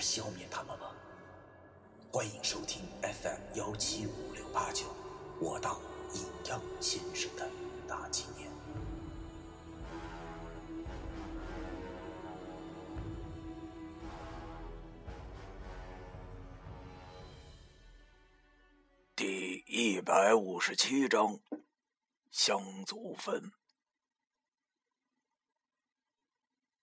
消灭他们吗？欢迎收听 FM 幺七五六八九，我当阴阳先生的大纪念。第一百五十七章，乡祖坟。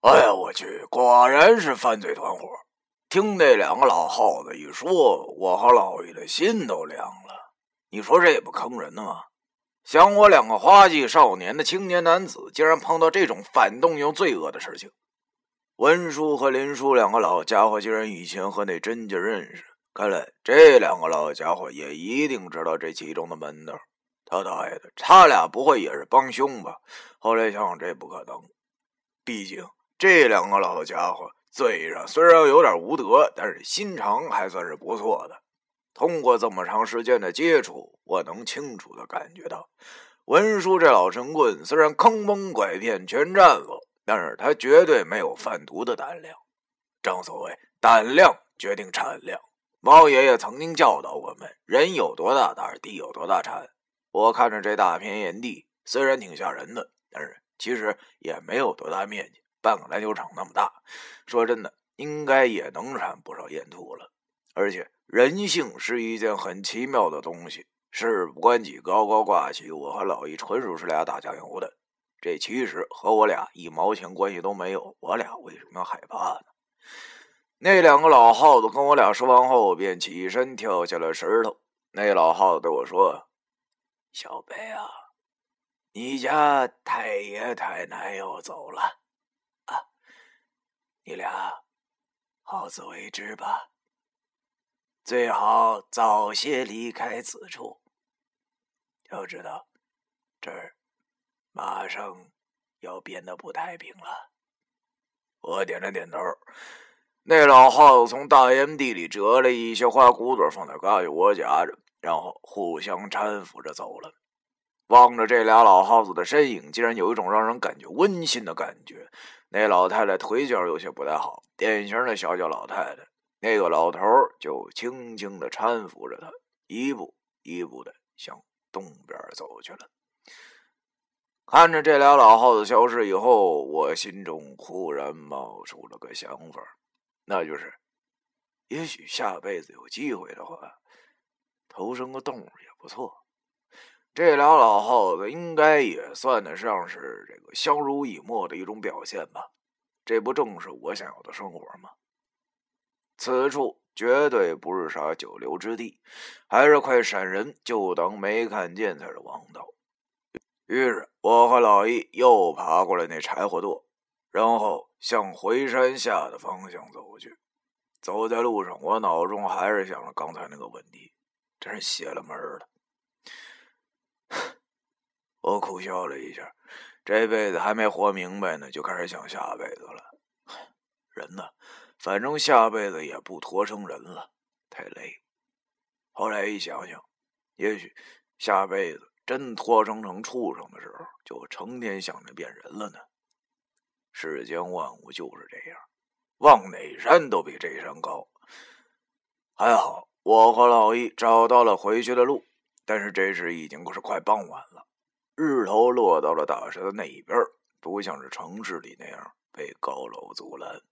哎呀，我去，果然是犯罪团伙！听那两个老耗子一说，我和老爷的心都凉了。你说这也不坑人的吗？想我两个花季少年的青年男子，竟然碰到这种反动又罪恶的事情。文叔和林叔两个老家伙，竟然以前和那甄家认识。看来这两个老家伙也一定知道这其中的门道。他大爷的，他俩不会也是帮凶吧？后来想想，这不可能。毕竟这两个老家伙嘴上虽然有点无德，但是心肠还算是不错的。通过这么长时间的接触，我能清楚的感觉到，文叔这老神棍虽然坑蒙拐骗全占了，但是他绝对没有贩毒的胆量。正所谓，胆量决定产量。毛爷爷曾经教导我们：人有多大胆，地有多大产。我看着这大片岩地，虽然挺吓人的，但是其实也没有多大面积，半个篮球场那么大。说真的，应该也能产不少烟土了。而且人性是一件很奇妙的东西，事不关己高高挂起。我和老易纯属是俩打酱油的，这其实和我俩一毛钱关系都没有。我俩为什么要害怕呢？那两个老耗子跟我俩说完后，便起身跳下了石头。那老耗子对我说：“小北啊，你家太爷太奶要走了，你俩好自为之吧。最好早些离开此处。要知道，这儿马上要变得不太平了。”我点了点头。那老耗子从大烟地里折了一些花骨朵放在嘎吱窝夹着，然后互相搀扶着走了。望着这俩老耗子的身影，竟然有一种让人感觉温馨的感觉。那老太太腿脚有些不太好，典型的小脚老太太。那个老头就轻轻的搀扶着她，一步一步的向东边走去了。看着这俩老耗子消失以后，我心中忽然冒出了个想法。那就是，也许下辈子有机会的话，投生个动物也不错。这俩老耗子应该也算得上是这个相濡以沫的一种表现吧？这不正是我想要的生活吗？此处绝对不是啥久留之地，还是快闪人，就当没看见才是王道。于是，我和老易又爬过了那柴火垛。然后向回山下的方向走去。走在路上，我脑中还是想着刚才那个问题，真是邪了门了。我苦笑了一下，这辈子还没活明白呢，就开始想下辈子了。人呢，反正下辈子也不托生人了，太累。后来一想想，也许下辈子真托生成畜生的时候，就成天想着变人了呢。世间万物就是这样，望哪山都比这山高。还好我和老易找到了回去的路，但是这时已经是快傍晚了，日头落到了大山的那一边，不像是城市里那样被高楼阻拦。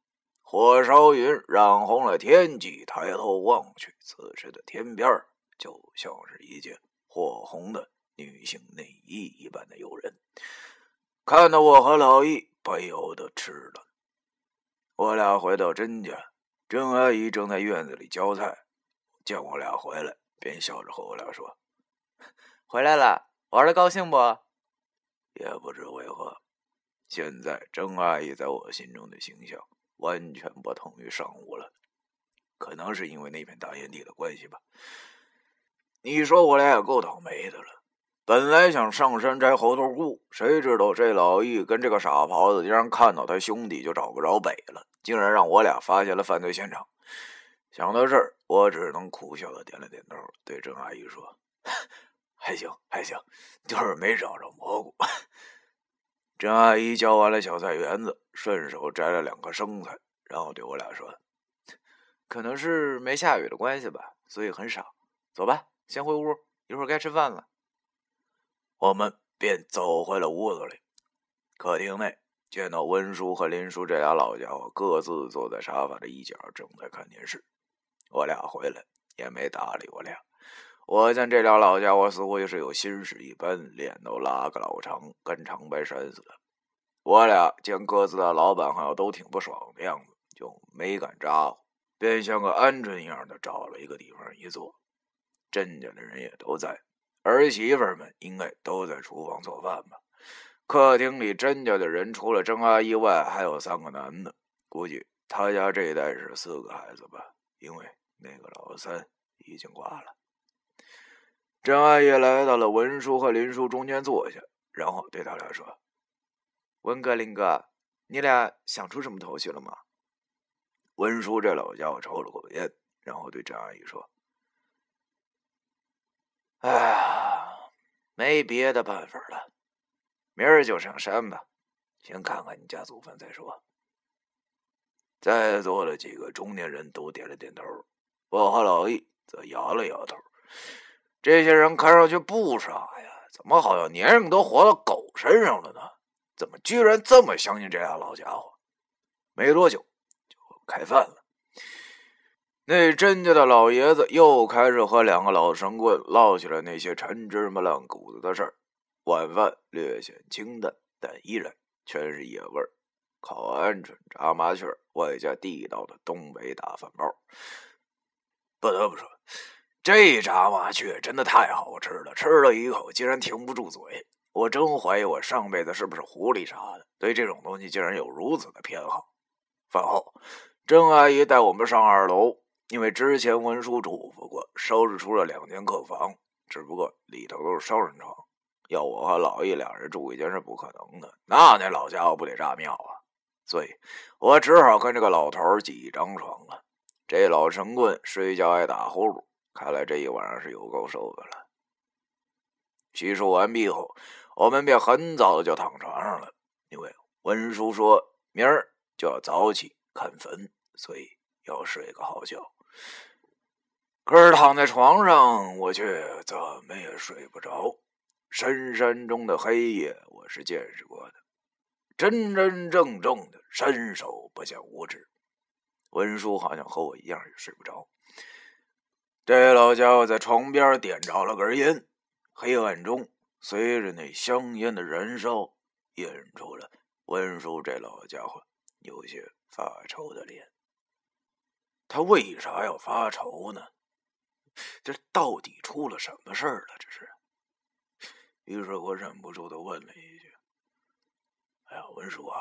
火烧云染红了天际，抬头望去，此时的天边就像是一件火红的女性内衣一般的诱人。看到我和老易。不由得吃了。我俩回到甄家，甄阿姨正在院子里浇菜，见我俩回来，便笑着和我俩说：“回来了，玩的高兴不？”也不知为何，现在郑阿姨在我心中的形象完全不同于上午了。可能是因为那片大烟地的关系吧。你说我俩也够倒霉的了。本来想上山摘猴头菇，谁知道这老易跟这个傻狍子竟然看到他兄弟就找不着北了，竟然让我俩发现了犯罪现场。想到这儿，我只能苦笑的点了点头，对郑阿姨说：“ 还行，还行，就是没找着蘑菇。”郑阿姨浇完了小菜园子，顺手摘了两颗生菜，然后对我俩说：“可能是没下雨的关系吧，所以很少。走吧，先回屋，一会儿该吃饭了。”我们便走回了屋子里。客厅内，见到温叔和林叔这俩老家伙各自坐在沙发的一角，正在看电视。我俩回来也没搭理我俩。我见这俩老家伙似乎也是有心事一般，脸都拉个老长，跟长白山似的。我俩见各自的老板好像都挺不爽的样子，就没敢咋呼，便像个鹌鹑一样的找了一个地方一坐。甄家的人也都在。儿媳妇们应该都在厨房做饭吧？客厅里甄家的人除了甄阿姨外，还有三个男的，估计他家这一代是四个孩子吧，因为那个老三已经挂了。张阿姨来到了文叔和林叔中间坐下，然后对他俩说：“文哥、林哥，你俩想出什么头绪了吗？”文叔这老家伙抽了口烟，然后对张阿姨说。哎呀，没别的办法了，明儿就上山吧，先看看你家祖坟再说。在座的几个中年人都点了点头，我和老易则摇了摇头。这些人看上去不傻呀，怎么好像年龄都活到狗身上了呢？怎么居然这么相信这俩老家伙？没多久就开饭了。那甄家的老爷子又开始和两个老神棍唠起了那些陈芝麻烂谷子的事儿。晚饭略显清淡，但依然全是野味儿，烤鹌鹑、炸麻雀，外加地道的东北大饭包。不得不说，这炸麻雀真的太好吃了，吃了一口竟然停不住嘴。我真怀疑我上辈子是不是狐狸啥的，对这种东西竟然有如此的偏好。饭后，郑阿姨带我们上二楼。因为之前文书嘱咐过，收拾出了两间客房，只不过里头都是双人床，要我和老易俩人住一间是不可能的。那那老家伙不得炸庙啊！所以我只好跟这个老头挤一张床了。这老神棍睡觉爱打呼噜，看来这一晚上是有够受的了。洗漱完毕后，我们便很早就躺床上了，因为文书说明儿就要早起看坟，所以要睡个好觉。可是躺在床上，我却怎么也睡不着。深山中的黑夜，我是见识过的，真真正正的伸手不见五指。文叔好像和我一样也睡不着。这老家伙在床边点着了根烟，黑暗中随着那香烟的燃烧，映出了文叔这老家伙有些发愁的脸。他为啥要发愁呢？这到底出了什么事儿了？这是。于是我忍不住的问了一句：“哎呀，文叔啊，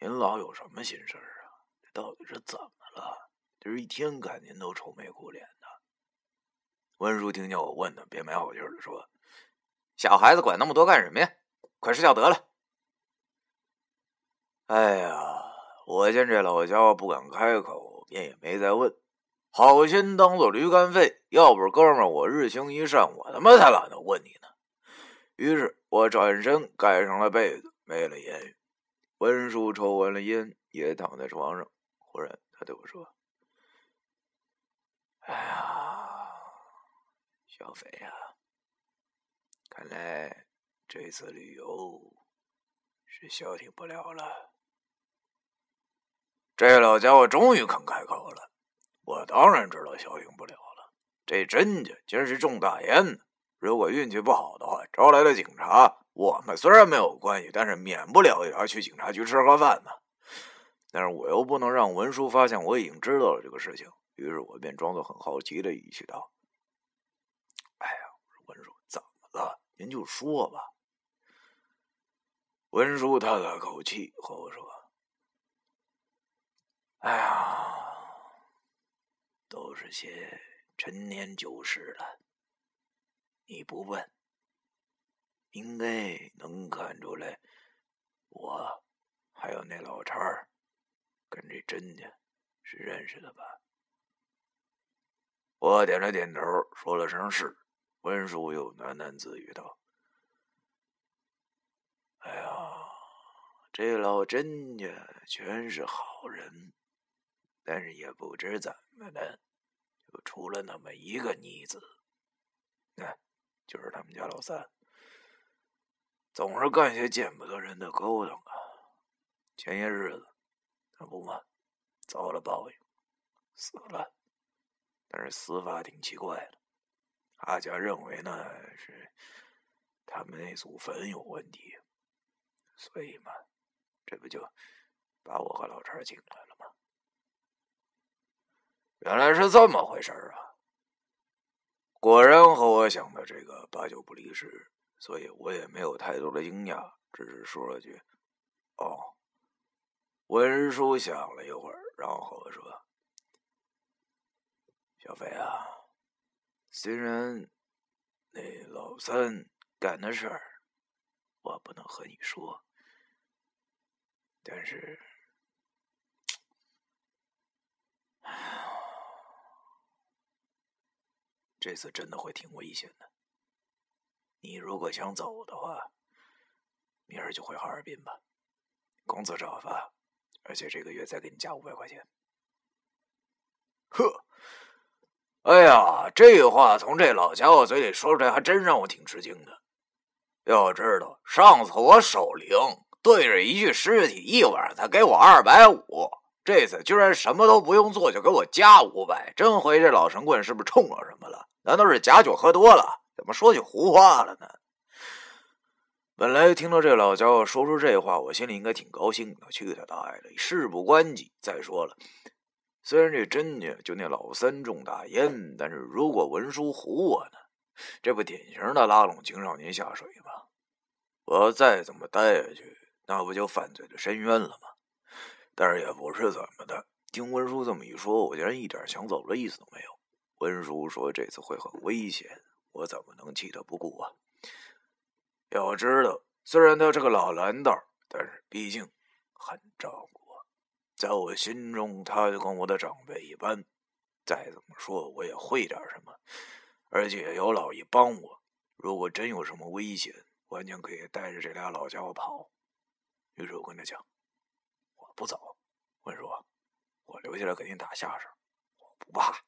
您老有什么心事啊？这到底是怎么了？这一天看您都愁眉苦脸温。”叔听见我问他，便没好气的说：“小孩子管那么多干什么呀？快睡觉得了。”哎呀，我见这老家伙不敢开口，便也没再问。好心当做驴肝肺，要不是哥们儿我日行一善，我他妈才懒得问你呢。于是我转身盖上了被子，没了言语。温叔抽完了烟，也躺在床上。忽然，他对我说：“哎呀，小飞呀，看来这次旅游是消停不了了。”这老家伙终于肯开口了。我当然知道消停不了了。这甄家今是种大烟，如果运气不好的话，招来了警察，我们虽然没有关系，但是免不了也要去警察局吃盒饭呢。但是我又不能让文叔发现我已经知道了这个事情，于是我便装作很好奇的语气道：“哎呀，文叔，怎么了？您就说吧。”文叔叹了口气，和我说：“哎呀。”都是些陈年旧事了。你不问，应该能看出来，我还有那老陈儿跟这甄家是认识的吧？我点了点头，说了声是。文叔又喃喃自语道：“哎呀，这老甄家全是好人，但是也不知怎么的，就出了那么一个逆子。那。”就是他们家老三，总是干些见不得人的勾当啊！前些日子，那不嘛，遭了报应，死了。但是死法挺奇怪的，阿家认为呢是他们那祖坟有问题，所以嘛，这不就把我和老陈请来了吗？原来是这么回事啊！果然和我想的这个八九不离十，所以我也没有太多的惊讶，只是说了句：“哦。”文叔想了一会儿，然后说：“小飞啊，虽然那老三干的事儿我不能和你说，但是……”这次真的会挺危险的。你如果想走的话，明儿就回哈尔滨吧，工资照发，而且这个月再给你加五百块钱。呵，哎呀，这话从这老家伙嘴里说出来，还真让我挺吃惊的。要知道，上次我守灵对着一具尸体一晚上才给我二百五，这次居然什么都不用做就给我加五百，真怀疑这老神棍是不是冲了什么了？难道是假酒喝多了？怎么说起胡话了呢？本来听到这老家伙说出这话，我心里应该挺高兴的。去他大爷的！事不关己。再说了，虽然这甄家就那老三中大烟，但是如果文书唬我呢？这不典型的拉拢青少年下水吗？我要再怎么待下去，那不就犯罪的深渊了吗？但是也不是怎么的。听文书这么一说，我竟然一点想走的意思都没有。文叔说：“这次会很危险，我怎么能弃他不顾啊？要知道，虽然他是个老蓝道，但是毕竟很照顾，在我心中，他就跟我的长辈一般。再怎么说，我也会点什么，而且有老爷帮我。如果真有什么危险，完全可以带着这俩老家伙跑。于是我跟他讲：我不走，文叔，我留下来给您打下手，我不怕。”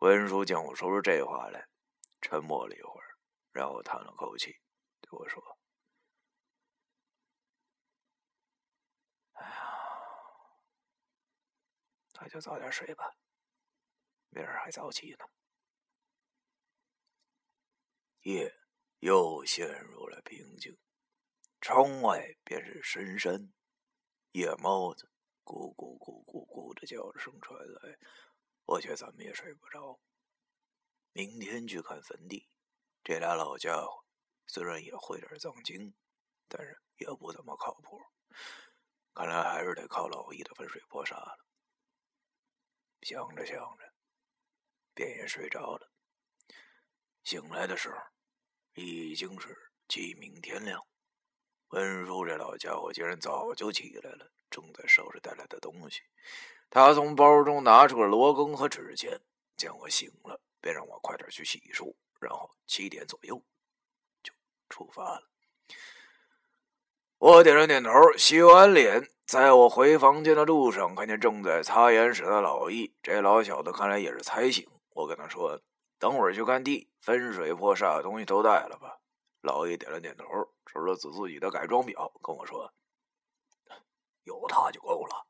文叔见我说出这话来，沉默了一会儿，然后叹了口气，对我说：“哎呀，那就早点睡吧，明儿还早起呢。”夜又陷入了平静，窗外便是深山，夜猫子咕咕咕咕咕的叫声传来。我却怎么也睡不着。明天去看坟地，这俩老家伙虽然也会点藏经，但是也不怎么靠谱。看来还是得靠老易的分水泼沙了。想着想着，便也睡着了。醒来的时候，已经是鸡鸣天亮。温叔这老家伙竟然早就起来了，正在收拾带来的东西。他从包中拿出了罗庚和纸钱，见我醒了，便让我快点去洗漱，然后七点左右就出发了。我点了点头，洗完脸，在我回房间的路上，看见正在擦眼屎的老易。这老小子看来也是才醒。我跟他说：“等会儿去看地，分水破煞的东西都带了吧。”老易点了点头，指了指自己的改装表，跟我说：“有它就够了。”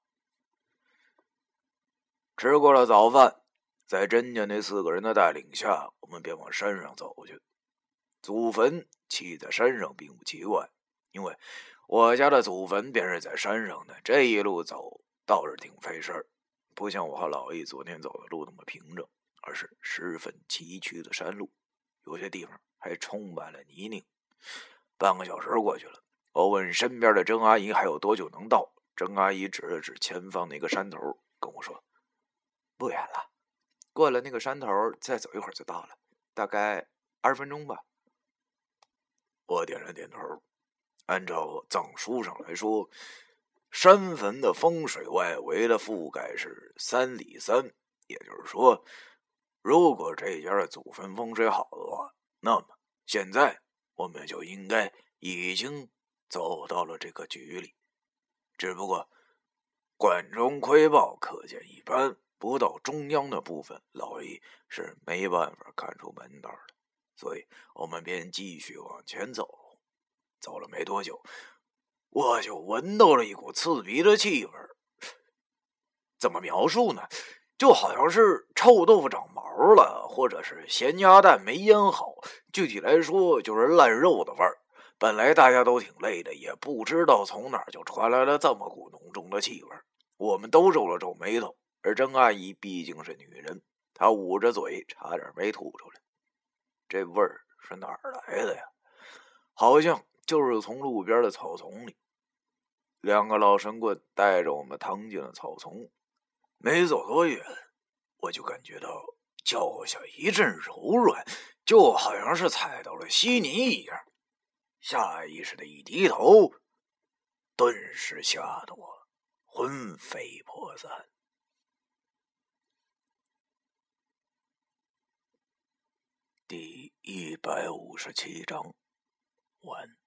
吃过了早饭，在甄家那四个人的带领下，我们便往山上走去。祖坟砌在山上并不奇怪，因为我家的祖坟便是在山上的。这一路走倒是挺费事儿，不像我和老易昨天走的路那么平整，而是十分崎岖的山路，有些地方还充满了泥泞。半个小时过去了，我问身边的郑阿姨还有多久能到。郑阿姨指了指前方那个山头，跟我说。不远了，过了那个山头，再走一会儿就到了，大概二十分钟吧。我点了点头。按照藏书上来说，山坟的风水外围的覆盖是三里三，也就是说，如果这家的祖坟风水好的话，那么现在我们就应该已经走到了这个局里。只不过管中窥豹，可见一斑，不到中央的部分，老易是没办法看出门道的，所以我们便继续往前走。走了没多久，我就闻到了一股刺鼻的气味怎么描述呢？就好像是臭豆腐长毛了，或者是咸鸭蛋没腌好。具体来说，就是烂肉的味儿。本来大家都挺累的，也不知道从哪儿就传来了这么股浓重的气味我们都皱了皱眉头，而郑阿姨毕竟是女人，她捂着嘴，差点没吐出来。这味儿是哪儿来的呀？好像……就是从路边的草丛里，两个老神棍带着我们趟进了草丛。没走多远，我就感觉到脚下一阵柔软，就好像是踩到了稀泥一样。下意识的一低头，顿时吓得我魂飞魄散。第一百五十七章完。